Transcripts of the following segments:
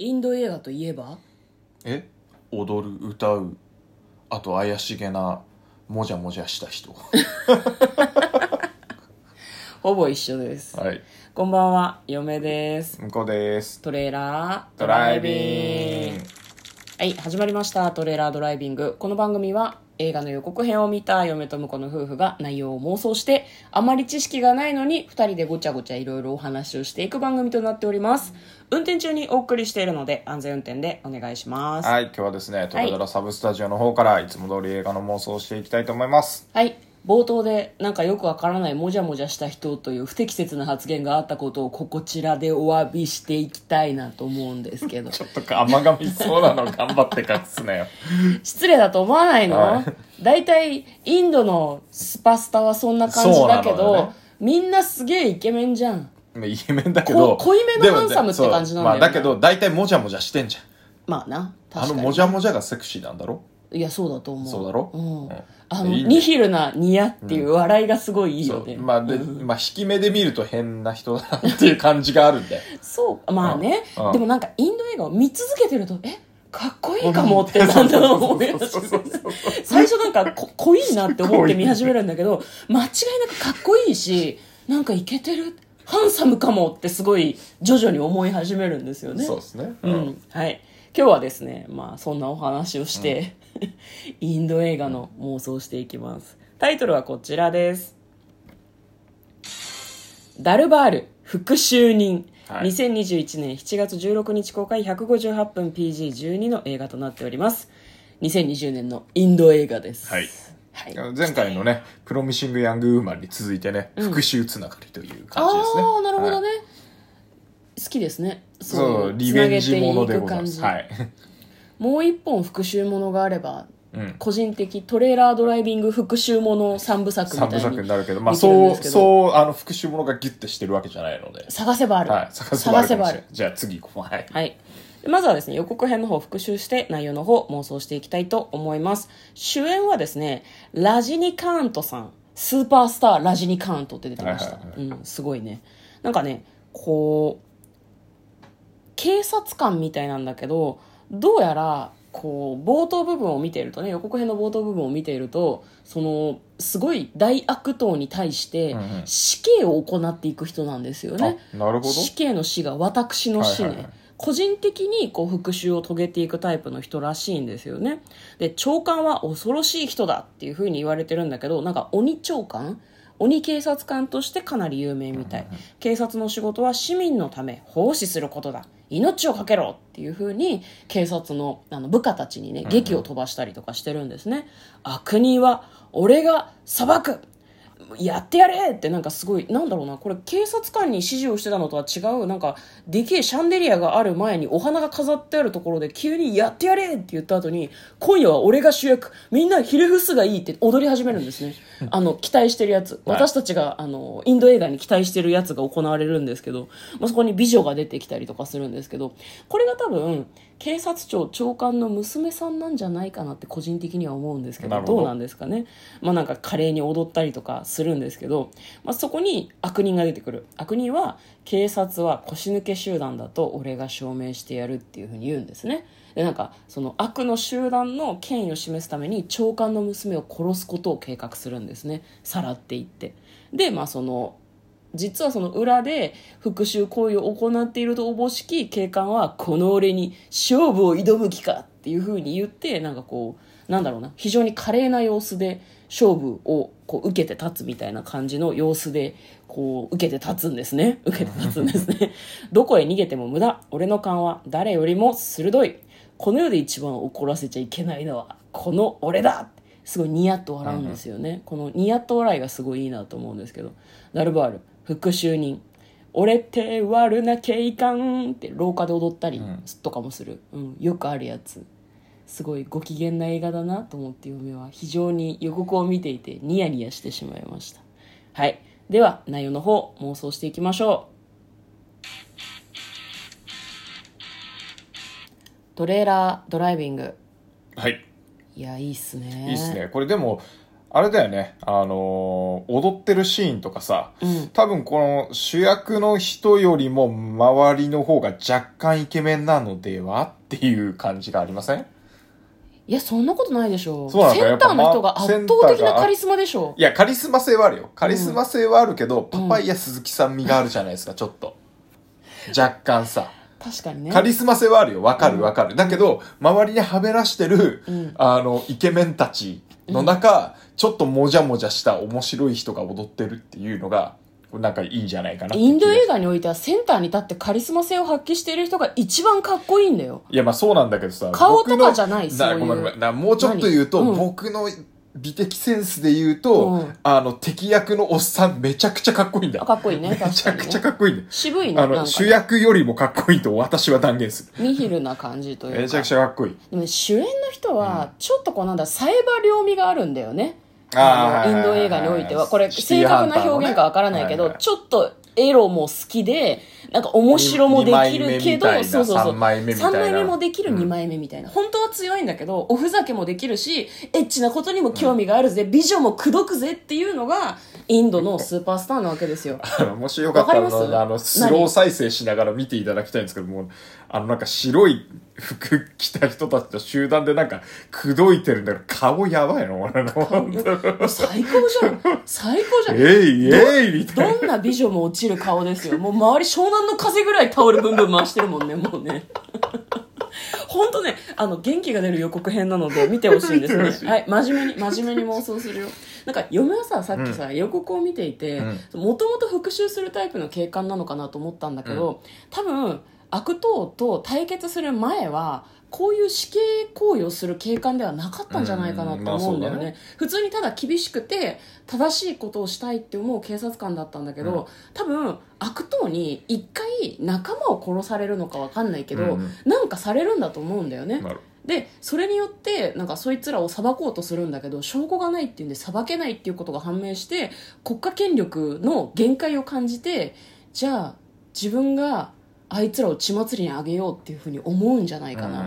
インド映画といえば？え？踊る歌うあと怪しげなもじゃもじゃした人。ほぼ一緒です。はい。こんばんは、嫁です。向こうです。トレーラードドライビングはい、始まりました。トレーラードライビング。この番組は映画の予告編を見た嫁と婿の夫婦が内容を妄想して、あまり知識がないのに二人でごちゃごちゃいろいろお話をしていく番組となっております。運転中にお送りしているので安全運転でお願いします。はい今日はですねトレドラサブスタジオの方からいつも通り映画の妄想をしていきたいと思いますはい。冒頭でなんかよくわからないもじゃもじゃした人という不適切な発言があったことをここちらでお詫びしていきたいなと思うんですけど。ちょっと甘噛みしそうなの頑張って隠すなよ失礼だと思わないの、はい。大体インドのスパスタはそんな感じだけど、ね。みんなすげえイケメンじゃん。まあイケメンだけどこ濃いめのハンサムって感じなんだよね。まあだけど大体もじゃもじゃしてんじまあなゃんあ確かに。のもじゃもじゃがセクシーなんだろ？いやそうだと思う。そうだろ？うん。うん。あのいいね。ニヒルなニヤっていう笑いがすごいいいよね、そう。まあで、まあ引き目で見ると変な人だなっていう感じがあるんで。そう。まあね、うん。うん。でもなんかインド映画を見続けてるとえかっこいいかもってだんだん思い出そうそうそうそう最初なんかこ 濃いなって思って見始めるんだけど間違いなくかっこいいしなんかイケてるハンサムかもってすごい徐々に思い始めるんですよね。そうですね。うん、はい。今日はですねまあそんなお話をして、インド映画の妄想をしていきます。タイトルはこちらです。ダルバール復讐人、はい。2021年7月16日公開158分 PG12 の映画となっております。2020年のインド映画です。はい。はい。前回のね「プロミシング・ヤング・ウーマン」に続いてね、復讐つながりという感じですね。ああなるほどはい。ね、好きですね。そうリベンジものでございます。はい、もう一本復讐ものがあればうん、個人的トレーラードライビング復讐もの三部作みたいに三部作になるけどまあそうそうあの復讐ものがギュッてしてるわけじゃないので。探せばある、はい。探せばある。じゃあ次行こう。はい。はい。でまずはですね予告編の方復習して内容の方妄想していきたいと思います。主演はですねラジニカーントさん。スーパースターラジニカーントって出てました、うんすごいね。なんかねこう警察官みたいなんだけどどうやらこう冒頭部分を見ているとね予告編の冒頭部分を見ているとそのすごい大悪党に対してうんうん。死刑を行っていく人なんですよね、あなるほど。死刑の死が私の死ね、はいはいはい。個人的にこう復讐を遂げていくタイプの人らしいんですよね。で長官は恐ろしい人だっていうふうに言われてるんだけどなんか鬼長官？鬼警察官としてかなり有名みたい、警察の仕事は市民のため奉仕することだ命を懸けろっていうふうに警察のあの部下たちにね劇を飛ばしたりとかしてるんですね、悪人は俺が裁くやってやれってなんかすごいなんだろうなこれ警察官に指示をしてたのとは違うなんかでけえシャンデリアがある前にお花が飾ってあるところで急にやってやれって言った後に今夜は俺が主役みんなひれ伏すがいいって踊り始めるんですね。あの期待してるやつ。はい。私たちがあのインド映画に期待してるやつが行われるんですけど、まあ、そこに美女が出てきたりとかするんですけどこれが多分警察庁長官の娘さんなんじゃないかなって個人的には思うんですけどどうなんですかね。まあなんか華麗に踊ったりとかするんですけど、まあ、そこに悪人が出てくる。悪人は警察は腰抜け集団だと俺が証明してやるっていうふうに言うんですね。でなんかその悪の集団の権威を示すために長官の娘を殺すことを計画するんですね。さらっていって。でまあその実はその裏で復讐行為を行っているとおぼしき警官はこの俺に勝負を挑む気かっていうふうに言ってなんかこうなんだろうな非常に華麗な様子で勝負をこう受けて立つみたいな感じの様子でこう受けて立つんですね。受けて立つんですね。どこへ逃げても無駄。俺の勘は誰よりも鋭い。この世で一番怒らせちゃいけないのはこの俺だ。すごいニヤッと笑うんですよね、このニヤッと笑いがすごいいいなと思うんですけど。ダルバール復讐人。俺って悪な警官って廊下で踊ったりん。とかもする、うん。よくあるやつ。すごいご機嫌な映画だなと思って嫁は非常に予告を見ていてニヤニヤしてしまいました。はい。では内容の方妄想していきましょう。トレーラードライビング。はい。いやいいっすね。いいっすね。これでもあれだよね、あのー踊ってるシーンとかさ、うん多分この主役の人よりも周りの方が若干イケメンなのではっていう感じがありません？いやそんなことないでしょそうなんだセンターの人が圧倒的なカリスマでしょいや、カリスマ性はあるよ。カリスマ性はあるけど、パパイヤ鈴木さん味があるじゃないですか、ちょっと。若干さ。確かにねカリスマ性はあるよ。わかるわかる。だけど、周りにはべらしてる、うんあの、イケメンたちの中、ちょっともじゃもじゃした面白い人が踊ってるっていうのが、なんかいいんじゃないかなインド映画画においてはセンターに立ってカリスマ性を発揮している人が一番かっこいいんだよ。いや、まあそうなんだけどさ。顔とか僕のじゃないそういなもうちょっと言うと、何うん。僕の美的センスで言うと、うん。あの、敵役のおっさんめちゃくちゃかっこいいんだ。かっこいいね。めちゃくちゃかっこいいんだ。よ。渋いね。あの、なんか主役よりもかっこいいと私は断言する。ニヒルな感じというか。めちゃくちゃかっこいい。でも主演の人はちょっとこうなんだサイバ両味があるんだよね。あのインド映画においては。これ正確な表現かわからないけど、ちょっとエロも好きでなんか面白もできるけどそうそうそう。三枚目みたいな。三枚目もできるうん。2枚目みたいな、本当は強いんだけどおふざけもできるしエッチなことにも興味があるぜ、美女も口説くぜっていうのがインドのスーパースターなわけですよ。もしよかったらあの、スロー再生しながら見ていただきたいんですけども、あの、なんか白い服着た人たちと集団でなんか、口説いてるんだけど、顔やばいの？俺の。最高じゃん最高じゃん えいえいみたいな。どんな美女も落ちる顔ですよ。もう周り湘南の風ぐらいタオルブンブン回してるもんね、もうね。本当ね、あの、元気が出る予告編なので見てほしいんですね。はい、真面目に、真面目に妄想するよ。なんか、嫁はさ、さっきさ、予告を見ていて、もともと復讐するタイプの警官なのかなと思ったんだけど、多分、悪党と対決する前は、こういう死刑行為をする警官ではなかったんじゃないかなと思うんだよね。うんまあね。普通にただ厳しくて正しいことをしたいって思う警察官だったんだけど、うん。多分悪党に一回仲間を殺されるのかわかんないけど、うん。なんかされるんだと思うんだよね。でそれによってなんかそいつらを裁こうとするんだけど証拠がないっていうんで裁けないっていうことが判明して国家権力の限界を感じてじゃあ自分があいつらを血祭りにあげようっていうふうに思うんじゃないかな、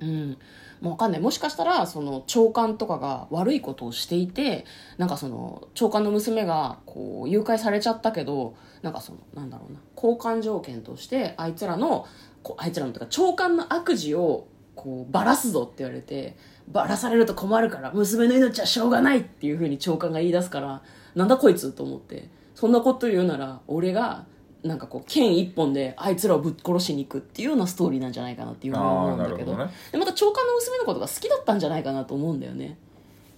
うんうんうん、もうわかんない。もしかしたらその長官とかが悪いことをしていてなんかその長官の娘がこう誘拐されちゃったけどなんかそのなんだろうな。交換条件としてあいつらのこうあいつらのとか長官の悪事をこうバラすぞって言われてバラされると困るから娘の命はしょうがないっていうふうに長官が言い出すからなんだこいつと思って。そんなこと言うなら俺がなんかこう剣一本であいつらをぶっ殺しに行くっていうようなストーリーなんじゃないかなっていうふうに思うんだけど。ね。でまた長官の娘のことが好きだったんじゃないかなと思うんだよね。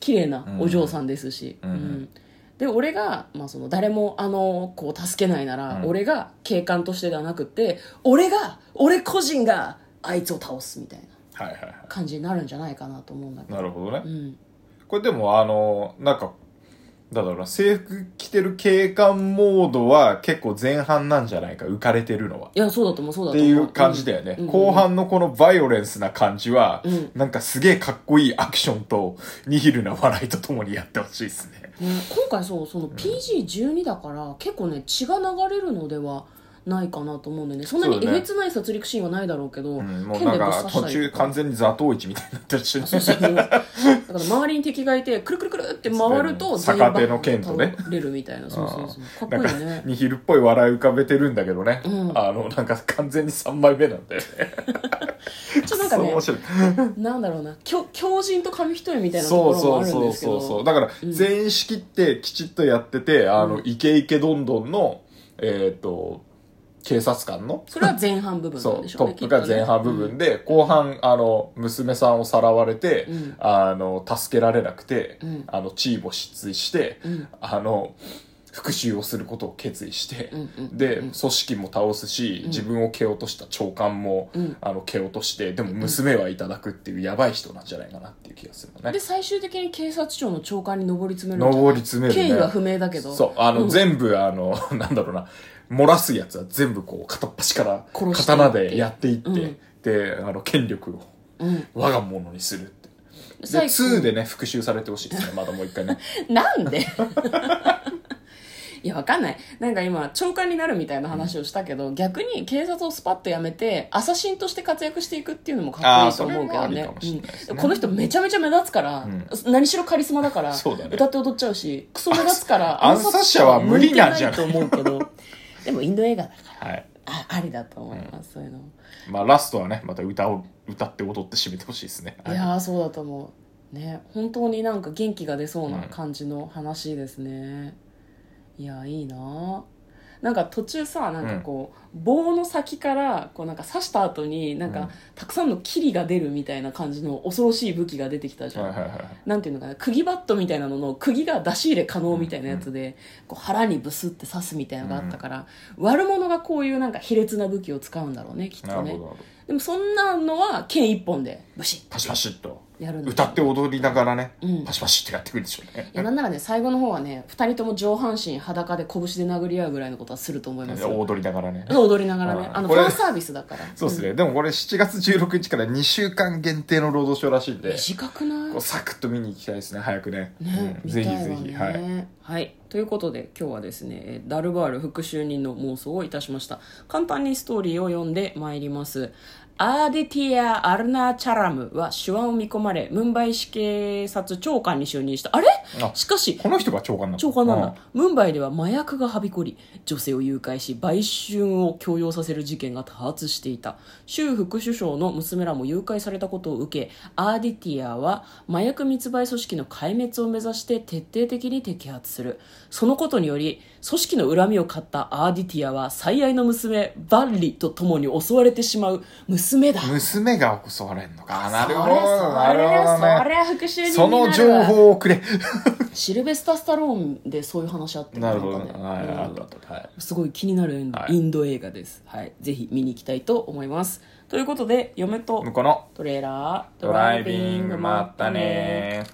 綺麗なお嬢さんですし、うん。うん。で俺が、まあ、その誰もあの子を助けないなら、うん。俺が警官としてではなくって俺が俺個人があいつを倒すみたいな。はいはいは感じになるんじゃないかなと思うんだけい。ど。なるほどね。うん、これでもあの、なんか、だから制服着てる警官モードは結構前半なんじゃないか、浮かれてるのは。いやそうだと思うそうだってと思う。いう感じだよね、うん。後半のこのバイオレンスな感じは、うんなんかすげえかっこいいアクションとニヒルな笑いとともにやってほしいですね。ね、今回そうその PG12 だから結構ね血が流れるのではないかなと思うんだよね。そんなにえげつない殺戮シーンはないだろうけど、うん、もうなんか途中完全に座頭市みたいになってるし。ねそうそう。だから周りに敵がいてくるくるくるって回ると逆手の剣とね。倒れるみたいな。そうそうそう。かっこいいね。ニヒルっぽい笑い浮かべてるんだけどね、うん。あのなんか完全に3枚目なんだよねちょっとなんかねなんだろうな。強強靭と紙一重みたいなとこそうそうそうろもあるんですけそうそうどだからうん。全員仕切ってきちっとやってて、あのうん。イケイケどんどんのえっ、と警察官の？それは前半部分なんでしょトップがうねきっとね。前半部分で、後半あの娘さんをさらわれて、うん。あの助けられなくて、うん。あの地位も失墜して、うん。あの復讐をすることを決意して、で、うん組織も倒すし、うん。自分を蹴落とした長官も、うん。あの蹴落としてでも娘はいただくっていうやばい人なんじゃないかなっていう気がするのね。で最終的に警察庁の長官に上り詰める上り詰めるね。経緯は不明だけど。そうあの、ん。全部あの なんだろうな漏らすやつは全部こう片っ端から刀でやっていって、うん。であの権力をうん。我が物にするって。で最後2でね復讐されてほしいですね まだもう一回ね。なんで？いやわかんない。なんか今長官になるみたいな話をしたけど、逆に警察をスパッと辞めてアサシンとして活躍していくっていうのもかっこいいと思うけどね。あーそれもありかもしれないですね。うん。この人めちゃめちゃ目立つから、何しろカリスマだからそうだね。歌って踊っちゃうしクソ目立つから 暗殺者は無理なんじゃないと思うけどでもインド映画だからはい。あありだと思います、そういうの。まあラストはね、また歌を、歌って踊って締めてほしいですね。いやーそうだと思う。ね本当になんか元気が出そうな感じの話ですね、いやーいいなーなんか途中さなんかこう、棒の先からこうなんか刺した後になんか、うんたくさんの霧が出るみたいな感じの恐ろしい武器が出てきたじゃん、はいはいはい。なんていうのかな釘バットみたいなのの釘が出し入れ可能みたいなやつで、こう腹にブスって刺すみたいなのがあったから、悪者がこういうなんか卑劣な武器を使うんだろうねきっとね。でもそんなのは剣一本でブシッパシパシっと。やるんだ歌って踊りながらね、うんパシパシってやってくるでしょうねい。やなんならね最後の方はね2人とも上半身裸で拳で殴り合うぐらいのことはすると思いますよ踊りながらね。踊りながらねあのファンサービスだからそうですね。でもこれ7月16日から2週間限定の労働省らしいんで、短くない？こうサクッと見に行きたいですね、早くね。ね、うんぜひ見たいわぜひ。はい。ねはい。ということで今日はですねえーダルバール復讐人の妄想をいたしました簡単にストーリーを読んでまいりますアーディティア・アルナー・チャラムは手腕を見込まれムンバイ市警察長官に就任した。あれ？あしかしこの人が長官なの長官なんだ、ムンバイでは麻薬がはびこり女性を誘拐し売春を強要させる事件が多発していた。州副首相の娘らも誘拐されたことを受けアーディティアは麻薬密売組織の壊滅を目指して徹底的に摘発する。そのことにより組織の恨みを買ったアーディティアは最愛の娘バッリと共に襲われてしまう。娘だ娘が襲われんのか。なるほど。なるほどね。それそれ復讐人その情報をくれ。シルベスタ・スタローンでそういう話あってなるほど。んかねはい、うんあったあった。はい。すごい気になるインド,、映画です。はい。ぜひ見に行きたいと思います。ということで、嫁と向こうのトレーラードドライビング、まったね